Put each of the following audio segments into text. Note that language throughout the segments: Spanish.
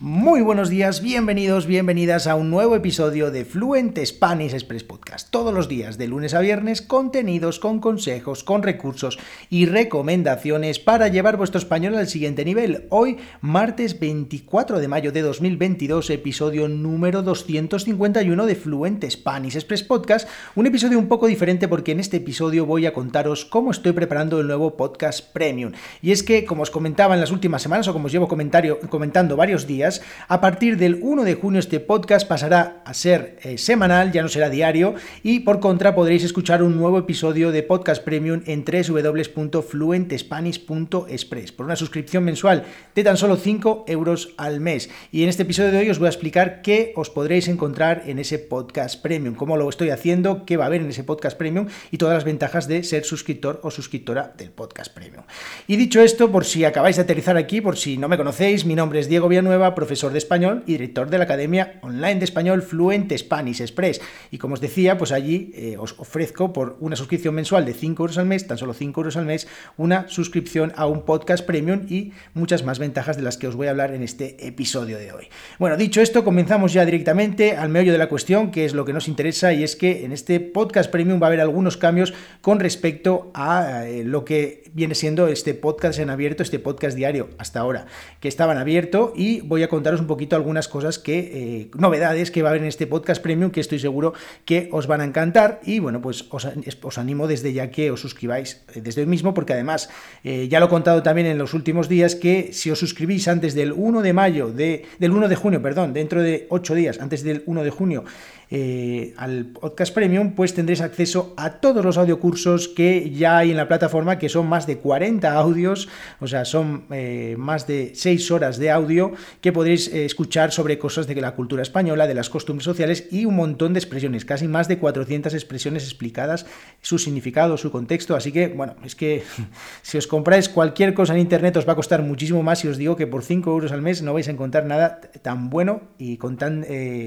Muy buenos días, bienvenidos, bienvenidas a un nuevo episodio de Fluent Spanish Express Podcast. Todos los días, de lunes a viernes, contenidos con consejos, con recursos y recomendaciones para llevar vuestro español al siguiente nivel. Hoy, martes 24 de mayo de 2022, episodio número 251 de Fluent Spanish Express Podcast. Un episodio un poco diferente porque en este episodio voy a contaros cómo estoy preparando el nuevo podcast Premium. Y es que, como os comentaba en las últimas semanas o como os llevo comentando varios días, a partir del 1 de junio este podcast pasará a ser eh, semanal, ya no será diario, y por contra podréis escuchar un nuevo episodio de Podcast Premium en www.fluentespanish.express por una suscripción mensual de tan solo 5 euros al mes. Y en este episodio de hoy os voy a explicar qué os podréis encontrar en ese Podcast Premium, cómo lo estoy haciendo, qué va a haber en ese Podcast Premium y todas las ventajas de ser suscriptor o suscriptora del Podcast Premium. Y dicho esto, por si acabáis de aterrizar aquí, por si no me conocéis, mi nombre es Diego Villanueva, profesor de español y director de la Academia Online de Español Fluent Spanish Express. Y como os decía, pues allí eh, os ofrezco por una suscripción mensual de 5 euros al mes, tan solo 5 euros al mes, una suscripción a un podcast premium y muchas más ventajas de las que os voy a hablar en este episodio de hoy. Bueno, dicho esto, comenzamos ya directamente al meollo de la cuestión, que es lo que nos interesa, y es que en este podcast premium va a haber algunos cambios con respecto a eh, lo que viene siendo este podcast en abierto, este podcast diario hasta ahora, que estaba en abierto y voy a contaros un poquito algunas cosas que, eh, novedades que va a haber en este podcast premium que estoy seguro que os van a encantar y bueno, pues os, os animo desde ya que os suscribáis eh, desde hoy mismo porque además eh, ya lo he contado también en los últimos días que si os suscribís antes del 1 de mayo, de, del 1 de junio, perdón, dentro de 8 días, antes del 1 de junio, eh, al podcast premium, pues tendréis acceso a todos los audiocursos que ya hay en la plataforma, que son más de 40 audios, o sea, son eh, más de 6 horas de audio que podréis eh, escuchar sobre cosas de la cultura española, de las costumbres sociales y un montón de expresiones, casi más de 400 expresiones explicadas, su significado, su contexto, así que, bueno, es que si os compráis cualquier cosa en internet os va a costar muchísimo más. Y os digo que por 5 euros al mes no vais a encontrar nada tan bueno y con tan,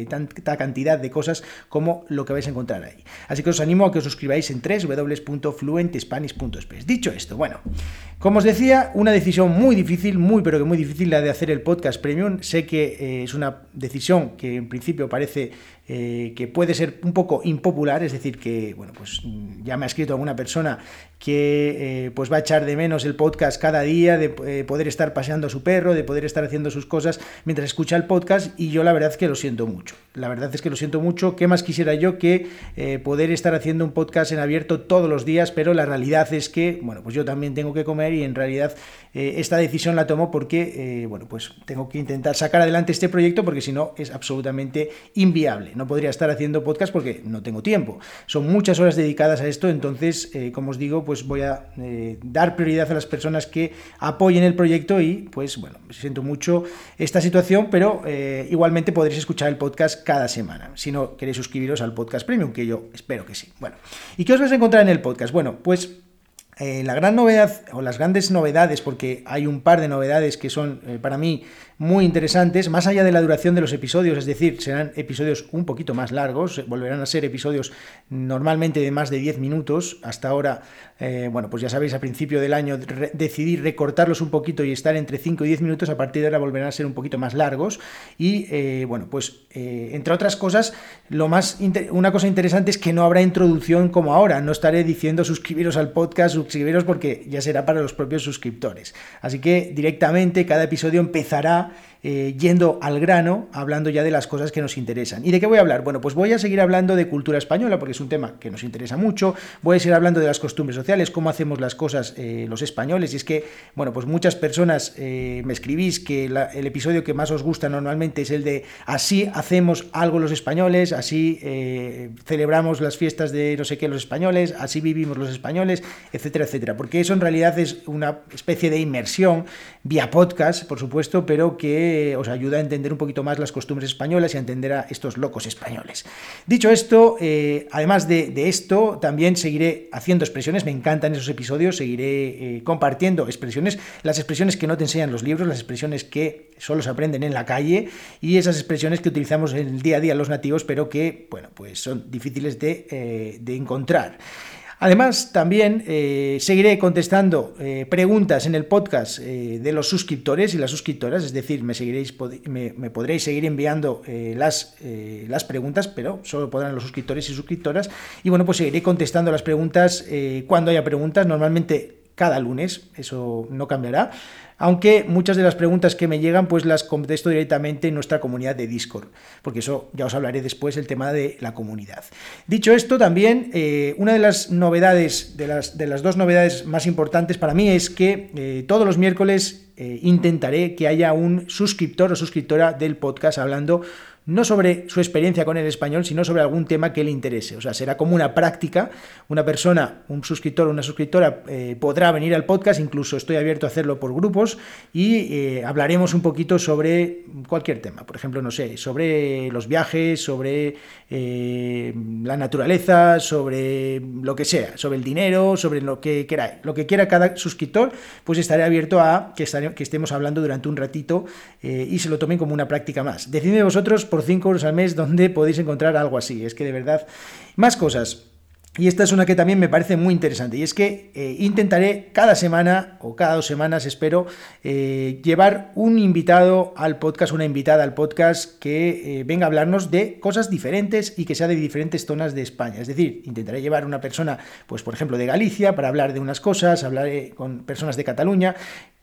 tanta cantidad de cosas como lo que vais a encontrar ahí. Así que os animo a que os suscribáis en www.fluentespanish.es. Dicho esto, bueno, como os decía, una decisión muy difícil, muy pero que muy difícil la de hacer el podcast premium. Sé que eh, es una decisión que en principio parece eh, que puede ser un poco impopular, es decir, que, bueno, pues ya me ha escrito alguna persona que eh, pues va a echar de menos el podcast cada día, de eh, poder estar paseando a su perro, de poder estar haciendo sus cosas mientras escucha el podcast y yo la verdad es que lo siento mucho. La verdad es que lo siento mucho. ¿Qué más quisiera yo que poder estar haciendo un podcast en abierto todos los días? Pero la realidad es que, bueno, pues yo también tengo que comer y en realidad esta decisión la tomo porque, bueno, pues tengo que intentar sacar adelante este proyecto porque si no es absolutamente inviable podría estar haciendo podcast porque no tengo tiempo. Son muchas horas dedicadas a esto, entonces, eh, como os digo, pues voy a eh, dar prioridad a las personas que apoyen el proyecto y, pues bueno, siento mucho esta situación, pero eh, igualmente podréis escuchar el podcast cada semana, si no queréis suscribiros al podcast premium, que yo espero que sí. Bueno, ¿y qué os vais a encontrar en el podcast? Bueno, pues... la gran novedad, o las grandes novedades, porque hay un par de novedades que son para mí muy interesantes, más allá de la duración de los episodios, es decir, serán episodios un poquito más largos, volverán a ser episodios normalmente de más de 10 minutos. Hasta ahora, eh, bueno, pues ya sabéis, a principio del año decidí recortarlos un poquito y estar entre 5 y 10 minutos, a partir de ahora volverán a ser un poquito más largos. Y eh, bueno, pues eh, entre otras cosas, lo más una cosa interesante es que no habrá introducción como ahora, no estaré diciendo suscribiros al podcast, suscribiros porque ya será para los propios suscriptores. Así que directamente cada episodio empezará eh, yendo al grano, hablando ya de las cosas que nos interesan. ¿Y de qué voy a hablar? Bueno, pues voy a seguir hablando de cultura española, porque es un tema que nos interesa mucho. Voy a seguir hablando de las costumbres sociales, cómo hacemos las cosas eh, los españoles. Y es que, bueno, pues muchas personas eh, me escribís que el episodio que más os gusta normalmente es el de así hacemos algo los españoles, así celebramos las fiestas de no sé qué los españoles, así vivimos los españoles, etcétera, etcétera. Porque eso en realidad es una especie de inmersión vía podcast, por supuesto, pero que os ayuda a entender un poquito más las costumbres españolas y a entender a estos locos españoles. Dicho esto, eh, además de, esto, también seguiré haciendo expresiones, me encantan esos episodios, seguiré eh, compartiendo expresiones, las expresiones que no te enseñan los libros, las expresiones que solo se aprenden en la calle y esas expresiones que utilizamos en el día a día los nativos, pero que, bueno, pues son difíciles de, eh, de encontrar. Además, también eh, seguiré contestando eh, preguntas en el podcast eh, de los suscriptores y las suscriptoras, es decir, me, seguiréis, me, podréis seguir enviando las, las preguntas, pero solo podrán los suscriptores y suscriptoras. Y bueno, pues seguiré contestando las preguntas cuando haya preguntas, normalmente cada lunes, eso no cambiará aunque muchas de las preguntas que me llegan pues las contesto directamente en nuestra comunidad de Discord, porque eso ya os hablaré después el tema de la comunidad. Dicho esto, también eh, una de las novedades, de las, de las, dos novedades más importantes para mí es que eh, todos los miércoles eh, intentaré que haya un suscriptor o suscriptora del podcast hablando no sobre su experiencia con el español, sino sobre algún tema que le interese. O sea, será como una práctica. Una persona, un suscriptor o una suscriptora eh, podrá venir al podcast, incluso estoy abierto a hacerlo por grupos y eh, hablaremos un poquito sobre cualquier tema. Por ejemplo, no sé, sobre los viajes, sobre eh, la naturaleza, sobre lo que sea, sobre el dinero, sobre lo que queráis. Lo que quiera cada suscriptor, pues estaré abierto a que, que estemos hablando durante un ratito y se lo tomen como una práctica más. Decidme vosotros por 5 euros al mes donde podéis encontrar algo así. Es que de verdad, más cosas. Y esta es una que también me parece muy interesante. Y es que eh, intentaré cada semana o cada dos semanas, espero, eh, llevar un invitado al podcast, una invitada al podcast que eh, venga a hablarnos de cosas diferentes y que sea de diferentes zonas de España. Es decir, intentaré llevar una persona, pues por ejemplo, de Galicia para hablar de unas cosas, hablaré con personas de Cataluña,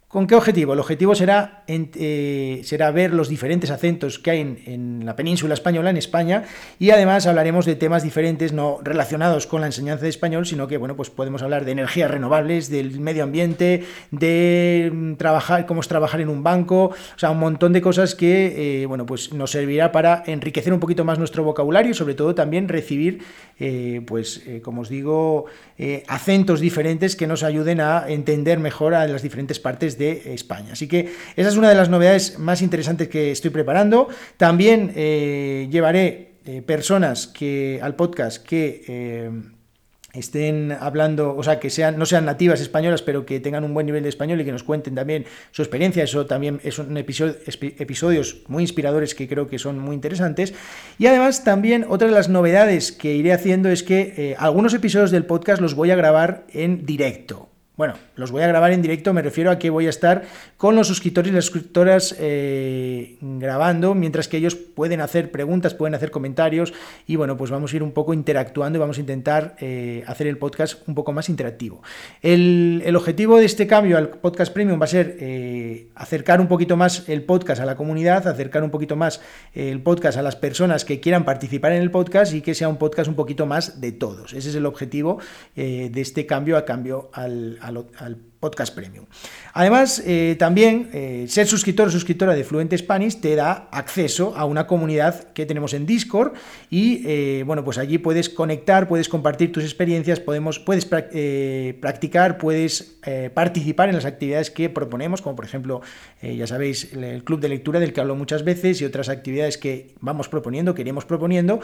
¿Con qué objetivo? El objetivo será, eh, será ver los diferentes acentos que hay en, la península española, en España, y además hablaremos de temas diferentes, no relacionados con la enseñanza de español, sino que bueno, pues podemos hablar de energías renovables, del medio ambiente, de mm, trabajar, cómo es trabajar en un banco, o sea, un montón de cosas que eh, bueno, pues nos servirá para enriquecer un poquito más nuestro vocabulario y sobre todo también recibir, eh, pues, como os digo, acentos diferentes que nos ayuden a entender mejor a las diferentes partes de España. Así que esa es una de las novedades más interesantes que estoy preparando. También eh, llevaré eh, personas que al podcast que eh, estén hablando, o sea, que sean, no sean nativas españolas, pero que tengan un buen nivel de español y que nos cuenten también su experiencia. Eso también es un episodio, episodios muy inspiradores que creo que son muy interesantes. Y además también otra de las novedades que iré haciendo es que algunos episodios del podcast los voy a grabar en directo. Bueno, los voy a grabar en directo, me refiero a que voy a estar con los suscriptores y las suscriptoras eh, grabando, mientras que ellos pueden hacer preguntas, pueden hacer comentarios y bueno, pues vamos a ir un poco interactuando y vamos a intentar eh, hacer el podcast un poco más interactivo. El, objetivo de este cambio al podcast premium va a ser eh, acercar un poquito más el podcast a la comunidad, acercar un poquito más el podcast a las personas que quieran participar en el podcast y que sea un podcast un poquito más de todos. Ese es el objetivo de este cambio a cambio al al, podcast premium. Además, eh, también eh, ser suscriptor o suscriptora de Fluente Spanish te da acceso a una comunidad que tenemos en Discord y eh, bueno, pues allí puedes conectar, puedes compartir tus experiencias, podemos, puedes practicar, puedes participar en las actividades que proponemos, como por ejemplo, ya sabéis, el club de lectura del que hablo muchas veces y otras actividades que vamos proponiendo, que iremos proponiendo.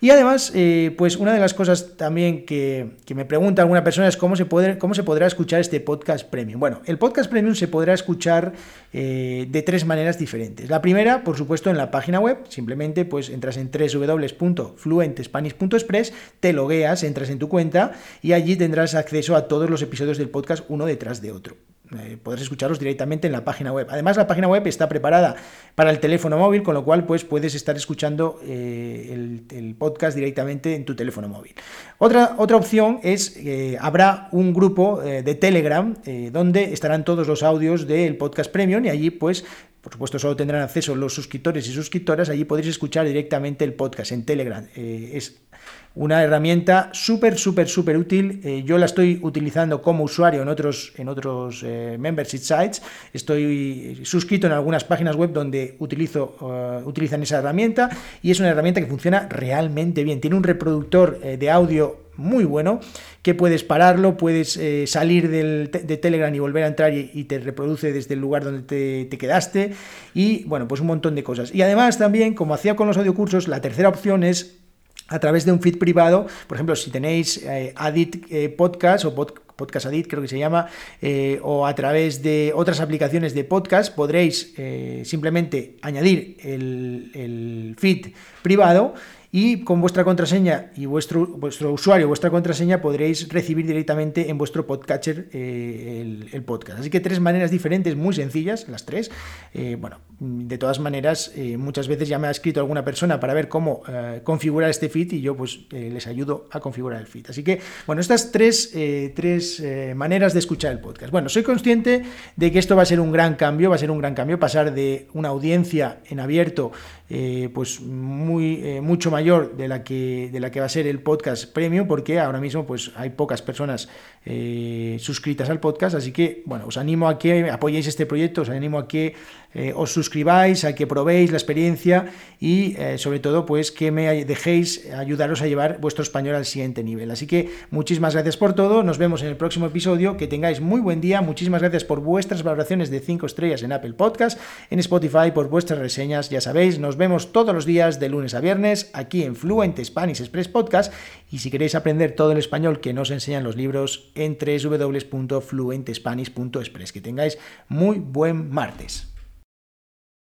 Y además, pues una de las cosas también que, que me pregunta alguna persona es cómo se, puede, cómo se podrá escuchar este podcast Premium. Bueno, el podcast Premium se podrá escuchar eh, de tres maneras diferentes. La primera, por supuesto, en la página web. Simplemente pues entras en www.fluentespanish.express, te logueas, entras en tu cuenta y allí tendrás acceso a todos los episodios del podcast uno detrás de otro. Eh, podrás escucharlos directamente en la página web. Además, la página web está preparada para el teléfono móvil, con lo cual pues, puedes estar escuchando eh, el, podcast directamente en tu teléfono móvil. Otra, otra opción es que habrá un grupo eh, de Telegram donde estarán todos los audios del podcast Premium y allí pues por supuesto, solo tendrán acceso los suscriptores y suscriptoras. Allí podréis escuchar directamente el podcast en Telegram. es una herramienta súper, súper, súper útil. Eh, yo la estoy utilizando como usuario en otros, en otros eh, membership sites. Estoy suscrito en algunas páginas web donde utilizo, eh, utilizan esa herramienta y es una herramienta que funciona realmente bien. Tiene un reproductor de audio muy bueno que puedes pararlo, puedes salir del, de Telegram y volver a entrar y, te reproduce desde el lugar donde te, te, quedaste y bueno, pues un montón de cosas. Y además también, como hacía con los audiocursos, la tercera opción es a través de un feed privado. Por ejemplo, si tenéis eh, Adit eh, Podcast o Podcast Adit, creo que se llama, eh, o a través de otras aplicaciones de podcast, podréis simplemente añadir el, el feed privado y con vuestra contraseña y vuestro, vuestro usuario, vuestra contraseña podréis recibir directamente en vuestro podcatcher el, podcast. Así que tres maneras diferentes, muy sencillas, las tres. Bueno, de todas maneras, eh, muchas veces ya me ha escrito alguna persona para ver cómo configurar este feed y yo pues les ayudo a configurar el feed. Así que, bueno, estas tres, tres maneras de escuchar el podcast. Bueno, soy consciente de que esto va a ser un gran cambio, va a ser un gran cambio pasar de una audiencia en abierto pues muy, mucho mayor de la, que, de la que va a ser el podcast premium, porque ahora mismo pues hay pocas personas suscritas al podcast, así que, bueno, os animo a que apoyéis este proyecto, os animo a que eh, os suscribáis, a que probéis la experiencia y eh, sobre todo pues que me dejéis ayudaros a llevar vuestro español al siguiente nivel. Así que muchísimas gracias por todo, nos vemos en el próximo episodio, que tengáis muy buen día, muchísimas gracias por vuestras valoraciones de 5 estrellas en Apple Podcast, en Spotify, por vuestras reseñas, ya sabéis, nos vemos todos los días de lunes a viernes aquí en Fluent Spanish Express Podcast y si queréis aprender todo el español que nos enseñan los libros en www.fluentespanish.express. Que tengáis muy buen martes.